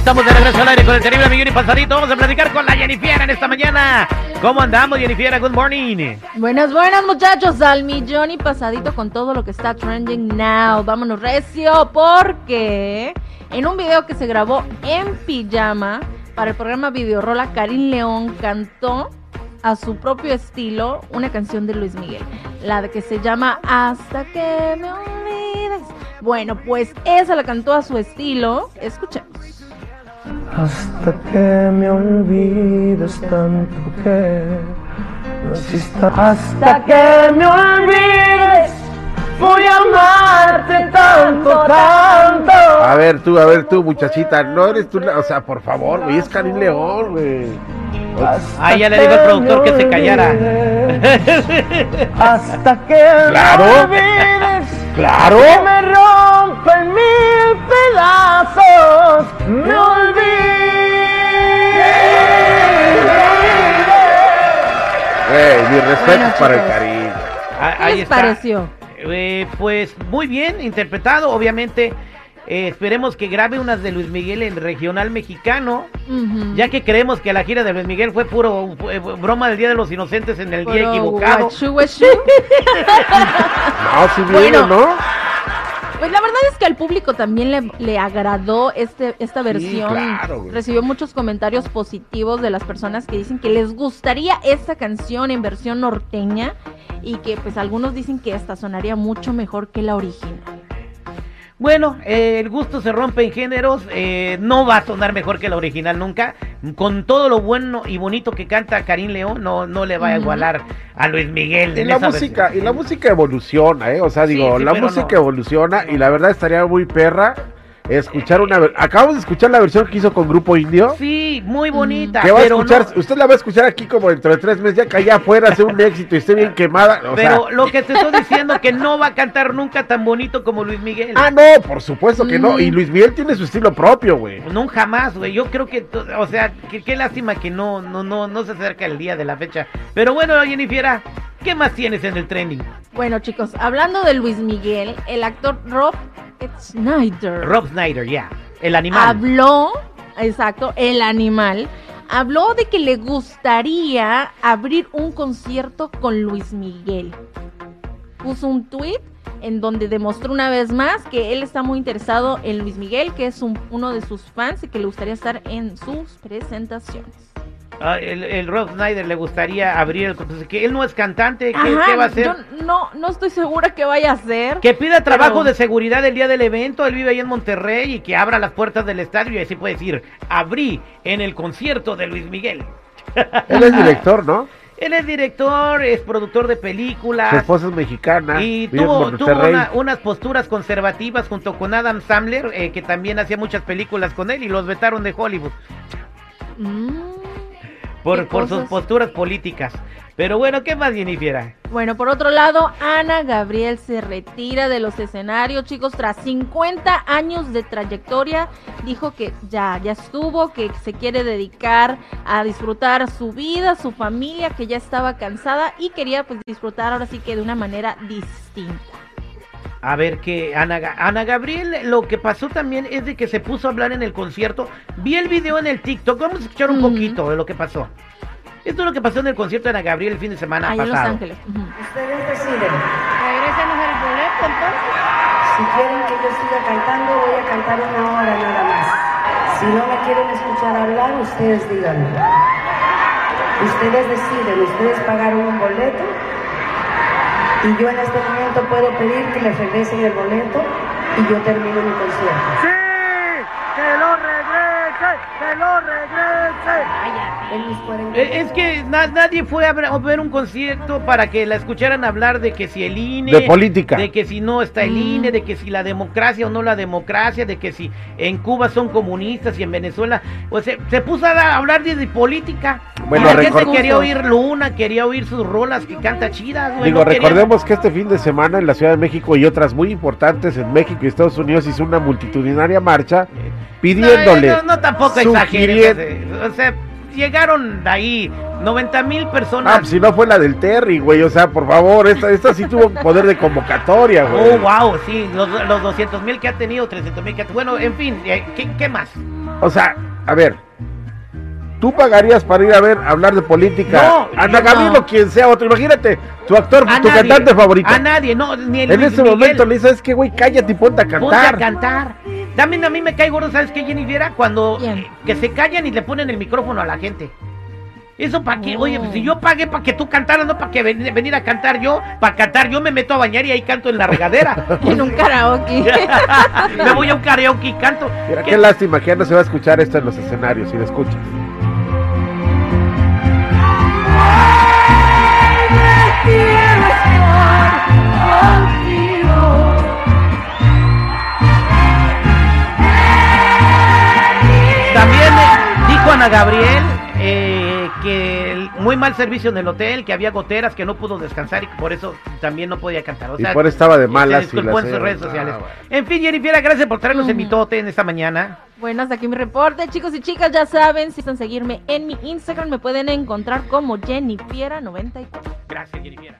Estamos de regreso al aire con el terrible millón y pasadito. Vamos a platicar con la Jennifer en esta mañana. ¿Cómo andamos, Jennifer? Good morning. Buenas, buenas muchachos, al millón y pasadito con todo lo que está trending now. Vámonos recio porque en un video que se grabó en pijama para el programa Videorola, Karim León cantó a su propio estilo una canción de Luis Miguel, la que se llama Hasta que me olvides. Bueno, pues esa la cantó a su estilo. Escuchemos. Hasta que me olvides tanto que no exista. Hasta que me olvides, voy a amarte tanto, tanto. A ver tú, a ver tú, muchachita, no eres tú, la- o sea, por favor, güey, es Karim León, güey. Ah, ya le digo al productor que se callara. Hasta que Claro. me olvides. Claro. Que me rompen mil pedazos. Me olvides. Güey, mi respeto Bueno, para el. Ah, ¿Qué Ahí les está. pareció? Eh, pues muy bien interpretado, obviamente. eh, esperemos que grabe unas de Luis Miguel en regional mexicano, ya que creemos que la gira de Luis Miguel fue puro fue broma del Día de los Inocentes en el día equivocado. guachu, guachu. No, sí viene, Bueno. ¿no? Pues la verdad es que al público también le, le agradó este, esta versión. claro, güey. Recibió muchos comentarios positivos de las personas que dicen que les gustaría esta canción en versión norteña y que pues algunos dicen que esta sonaría mucho mejor que la original. Bueno, eh, el gusto se rompe en géneros, eh, no va a sonar mejor que la original nunca. Con todo lo bueno y bonito que canta Karim León, no, no le va a igualar a Luis Miguel. Y en la esa música, versión. y la música evoluciona, ¿eh? O sea, digo, sí, la música no. evoluciona y la verdad estaría muy perra escuchar una Acabamos de escuchar la versión que hizo con Grupo Indio. Sí, muy bonita. Que va a escuchar, no- usted la va a escuchar aquí como dentro de tres meses, ya que allá afuera sea un éxito y esté bien quemada. O pero sea, lo que te estoy diciendo que no va a cantar nunca tan bonito como Luis Miguel. ah, no, por supuesto que no. Mm. Y Luis Miguel tiene su estilo propio, güey. No, jamás, güey. Yo creo que, o sea, que- qué lástima que no, no, no, no se acerca el día de la fecha. Pero bueno, Jennifer, ¿qué más tienes en el trending? Bueno chicos, hablando de Luis Miguel, el actor Rob Schneider Rob Snyder, ya. El animal. habló, exacto, el animal, habló de que le gustaría abrir un concierto con Luis Miguel. Puso un tweet en donde demostró una vez más que él está muy interesado en Luis Miguel, que es un- uno de sus fans y que le gustaría estar en sus presentaciones. Ah, el, el Rob Snyder le gustaría abrir el concierto. Que él no es cantante. ¿Qué, Ajá, qué va a hacer? Yo no, no estoy segura que vaya a hacer. Que pida trabajo Pero- de seguridad el día del evento, él vive ahí en Monterrey y que abra las puertas del estadio y así puede decir, abrí en el concierto de Luis Miguel. Él es director, ¿no? Él es director, es productor de Su películas esposa es mexicana. y tuvo, tuvo una- unas posturas conservativas junto con Adam Sandler, eh, que también hacía muchas películas con él y los vetaron de Hollywood Mm. Por, ¿Qué por sus posturas políticas. Pero bueno, ¿qué más, Jennifer? Bueno, por otro lado, Ana Gabriel se retira de los escenarios, chicos, tras 50 años de trayectoria, dijo que ya, ya estuvo, que se quiere dedicar a disfrutar su vida, su familia, que ya estaba cansada y quería pues disfrutar ahora sí que de una manera distinta. A ver que Ana, Ana Gabriel, lo que pasó también es de que se puso a hablar en el concierto. Vi el video en el TikTok, vamos a escuchar un Ujú. poquito de lo que pasó. Esto es lo que pasó en el concierto de Ana Gabriel el fin de semana Ahí en Los pasado. Ángeles. Ustedes deciden. Regrésenos el boleto entonces. Si quieren que yo siga cantando, voy a cantar una hora nada más. Si no me quieren escuchar hablar, ustedes díganlo. Ustedes deciden, ustedes pagaron un boleto y yo en este momento puedo pedir que les regresen el boleto y yo termino mi concierto. Que lo regrese. En mis 40 Eh, Es que na- nadie fue a ver, a ver un concierto para que la escucharan hablar de que si el INE... De política. De que si no está el Mm. INE, de que si la democracia o no la democracia, de que si en Cuba son comunistas y en Venezuela... Pues se, se puso a hablar de, de política. Bueno, y la gente quería oír Luna, quería oír sus rolas que canta chidas, güey. Digo, no recordemos que este fin de semana en la Ciudad de México y otras muy importantes en México y Estados Unidos hizo una multitudinaria marcha pidiéndole, No, no, no, tampoco exageres. O sea, llegaron de ahí 90 mil Ah, personas. pues si no fue la del Terry, güey, o sea, por favor, esta, esta sí tuvo poder de convocatoria, güey. Oh, wow, sí, los, los 200 mil que ha tenido, 300 mil que ha tenido. Bueno, en fin, eh, ¿qué, qué más? O sea, a ver, ¿tú pagarías para ir a ver, hablar de política? No, Ana Gabriel no. o quien sea otro, imagínate, tu actor, A tu nadie, cantante favorito. A nadie, no, ni el En Luis ese Miguel. momento le dices, es que güey, cállate y ponte a Ponte a cantar. También a mí me cae gordo, ¿sabes qué, Jenny Viera? Cuando eh, que se callan y le ponen el micrófono a la gente. Eso para qué, Oh. oye, pues, si yo pagué para que tú cantaras, no para que ven- venir a cantar yo, para cantar yo me meto a bañar y ahí canto en la regadera. En un karaoke. me voy a un karaoke y canto. Mira, ¿Qué- qué lástima que ya no se va a escuchar esto en los escenarios, si lo escuchas. También Gabriel eh, que el muy mal servicio en el hotel, que había goteras, que no pudo descansar y que por eso también no podía cantar. O Y sea, por eso estaba de se malas y disculpó la en sus señora- redes sociales. Ah, bueno. En fin, Jennifer, gracias por traernos el mitote en esta mañana. Bueno, hasta aquí mi reporte. Chicos y chicas, ya saben, si están seguirme en mi Instagram, me pueden encontrar como Jenny Fiera 94. Gracias, Jennifer.